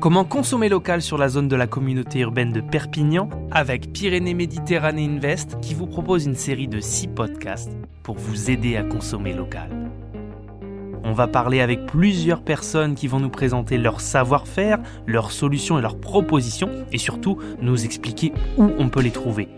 Comment consommer local sur la zone de la communauté urbaine de Perpignan avec Pyrénées Méditerranée Invest qui vous propose une série de 6 podcasts pour vous aider à consommer local. On va parler avec plusieurs personnes qui vont nous présenter leur savoir-faire, leurs solutions et leurs propositions et surtout nous expliquer où on peut les trouver.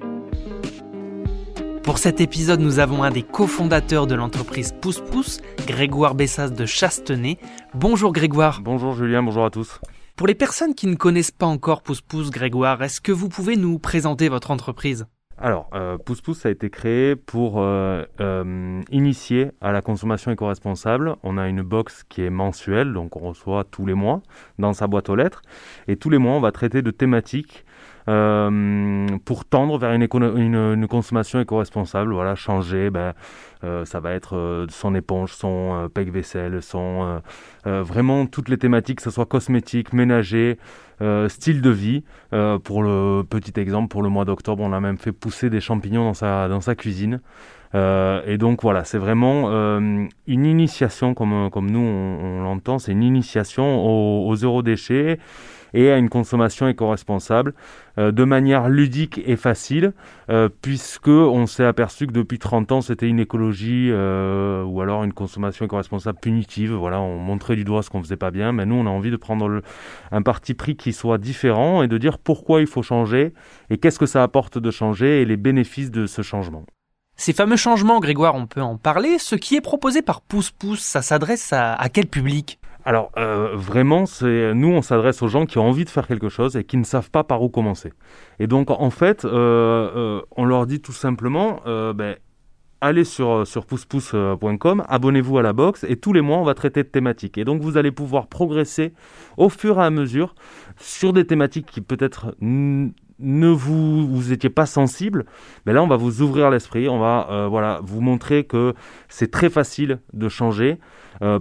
Pour cet épisode, nous avons un des cofondateurs de l'entreprise Pousse Pousse, Grégoire Bessas de Chastenay. Bonjour Grégoire. Bonjour Julien, bonjour à tous. Pour les personnes qui ne connaissent pas encore Pousse Pousse Grégoire, est-ce que vous pouvez nous présenter votre entreprise? Alors, euh, Pousse Pousse a été créé pour euh, euh, initier à la consommation éco-responsable. On a une box qui est mensuelle, donc on reçoit tous les mois dans sa boîte aux lettres. Et tous les mois, on va traiter de thématiques euh, pour tendre vers une, consommation éco-responsable. Voilà, changer, ben, euh, ça va être euh, son éponge, son pec vaisselle, son vraiment toutes les thématiques, que ce soit cosmétique, ménager, style de vie. pour le petit exemple, pour le mois d'octobre, on a même fait pousser des champignons dans sa, cuisine. et donc voilà, c'est vraiment une initiation, comme, nous on, l'entend, c'est une initiation au, au zéro déchet et à une consommation éco-responsable euh, de manière ludique et facile, euh, puisque on s'est aperçu que depuis 30 ans c'était une écologie euh, ou alors une consommation éco-responsable punitive. Voilà, on montrait du doigt ce qu'on faisait pas bien, mais nous on a envie de prendre un parti pris qui soit différent et de dire pourquoi il faut changer et qu'est-ce que ça apporte de changer et les bénéfices de ce changement. Ces fameux changements, Grégoire, on peut en parler. Ce qui est proposé par Pouce Pouce, ça s'adresse à quel public? Alors euh, vraiment, c'est nous on s'adresse aux gens qui ont envie de faire quelque chose et qui ne savent pas par où commencer. Et donc en fait, euh, euh, on leur dit tout simplement, ben, allez sur sur abonnez-vous à la box et tous les mois on va traiter de thématiques. Et donc vous allez pouvoir progresser au fur et à mesure sur des thématiques qui peut-être ne vous vous étiez pas sensible, mais là on va vous ouvrir l'esprit, on va voilà vous montrer que c'est très facile de changer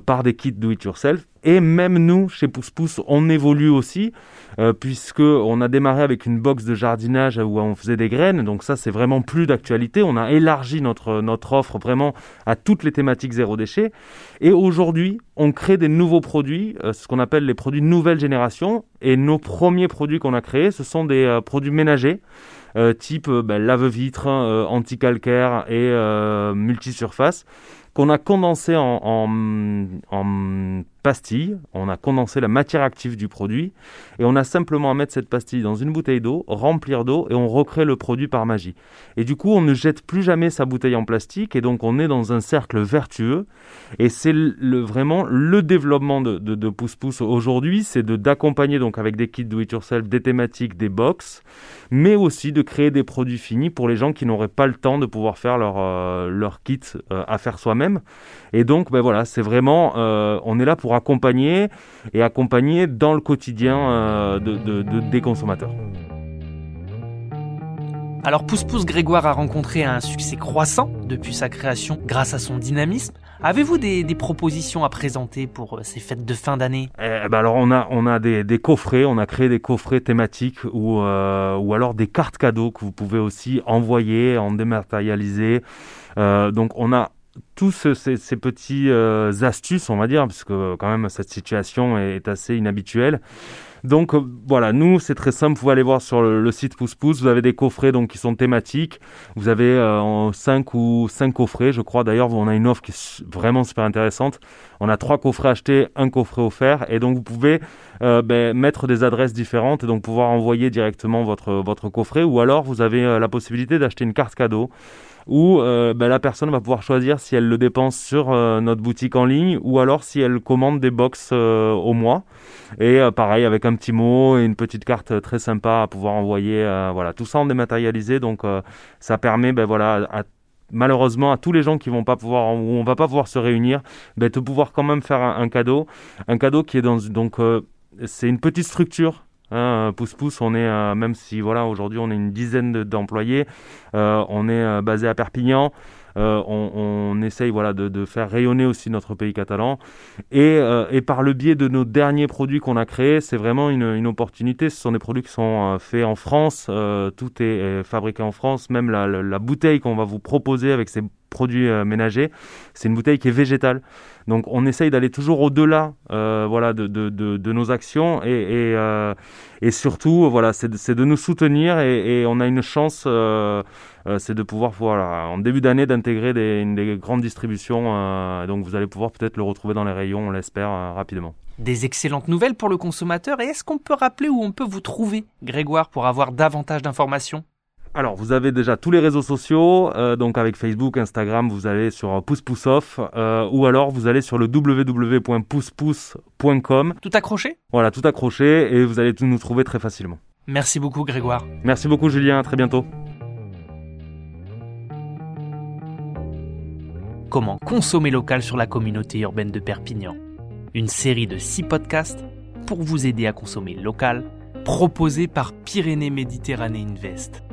par des kits do it yourself et même nous, chez Pousse Pousse, on évolue aussi, euh, puisque on a démarré avec une box de jardinage où on faisait des graines. Donc ça, c'est vraiment plus d'actualité. On a élargi notre offre vraiment à toutes les thématiques zéro déchet. Et aujourd'hui, on crée des nouveaux produits, euh, ce qu'on appelle les produits nouvelle génération. Et nos premiers produits qu'on a créés, ce sont des euh, produits ménagers. Euh, type ben, lave-vitre, anti-calcaire et multisurface qu'on a condensé en, en, en pastille, on a condensé la matière active du produit et on a simplement à mettre cette pastille dans une bouteille d'eau, remplir d'eau et on recrée le produit par magie. Et du coup, on ne jette plus jamais sa bouteille en plastique et donc on est dans un cercle vertueux et c'est le, vraiment le développement de, de, de Pouce Pouce aujourd'hui, c'est de d'accompagner donc avec des kits do it yourself, des thématiques, des box, mais aussi de créer des produits finis pour les gens qui n'auraient pas le temps de pouvoir faire leur, euh, leur kit euh, à faire soi-même. Et donc, ben voilà, c'est vraiment, euh, on est là pour accompagner et accompagner dans le quotidien de, des consommateurs. Alors Pousse Pousse Grégoire a rencontré un succès croissant depuis sa création grâce à son dynamisme. Avez-vous des, propositions à présenter pour euh, ces fêtes de fin d'année? Eh ben alors on a on a des, coffrets, on a créé des coffrets thématiques ou euh, ou alors des cartes cadeaux que vous pouvez aussi envoyer en dématérialisé. donc on a tous ces, ces petits euh, astuces, on va dire, parce que quand même cette situation est assez inhabituelle. Donc euh, voilà, nous c'est très simple, vous pouvez aller voir sur le, site Pouce Pouce, vous avez des coffrets donc qui sont thématiques. Vous avez 5 euh, ou 5 coffrets, je crois d'ailleurs, on a une offre qui est vraiment super intéressante. On a trois coffrets achetés, un coffret offert. Et donc vous pouvez ben, mettre des adresses différentes et donc pouvoir envoyer directement votre votre coffret. Ou alors vous avez la possibilité d'acheter une carte cadeau où euh, ben, la personne va pouvoir choisir si elle le dépense sur euh, notre boutique en ligne ou alors si elle commande des box euh, au mois. Et pareil, avec un petit mot et une petite carte très sympa à pouvoir envoyer. voilà, tout ça en dématérialisé, donc ça permet, ben voilà, malheureusement à tous les gens qui vont pas pouvoir où on va pas pouvoir se réunir, ben, de pouvoir quand même faire un, cadeau, un cadeau qui est dans donc c'est une petite structure Hein, pouce pouce, on est même si voilà aujourd'hui on est une dizaine d'employés, euh, on est euh, basé à Perpignan. Euh, on, essaye voilà de, faire rayonner aussi notre pays catalan et, par le biais de nos derniers produits qu'on a créés c'est vraiment une, opportunité ce sont des produits qui sont faits en France tout est, fabriqué en France même la bouteille qu'on va vous proposer avec ces produits ménagers, c'est une bouteille qui est végétale. Donc on essaye d'aller toujours au-delà voilà, de, nos actions et, et, surtout voilà, c'est de nous soutenir et, on a une chance, c'est de pouvoir voilà, en début d'année d'intégrer des, des, grandes distributions. donc vous allez pouvoir peut-être le retrouver dans les rayons, on l'espère, rapidement. Des excellentes nouvelles pour le consommateur et est-ce qu'on peut rappeler où on peut vous trouver, Grégoire, pour avoir davantage d'informations? Alors, vous avez déjà tous les réseaux sociaux, euh, donc avec Facebook, Instagram, vous allez sur Pouce Pouce Off, euh, ou alors vous allez sur le www.poucepouce.com. Tout accroché? Voilà, tout accroché, et vous allez tout nous trouver très facilement. Merci beaucoup, Grégoire. Merci beaucoup, Julien. À très bientôt. Comment consommer local sur la communauté urbaine de Perpignan? Une série de six podcasts pour vous aider à consommer local, proposés par Pyrénées Méditerranée Invest.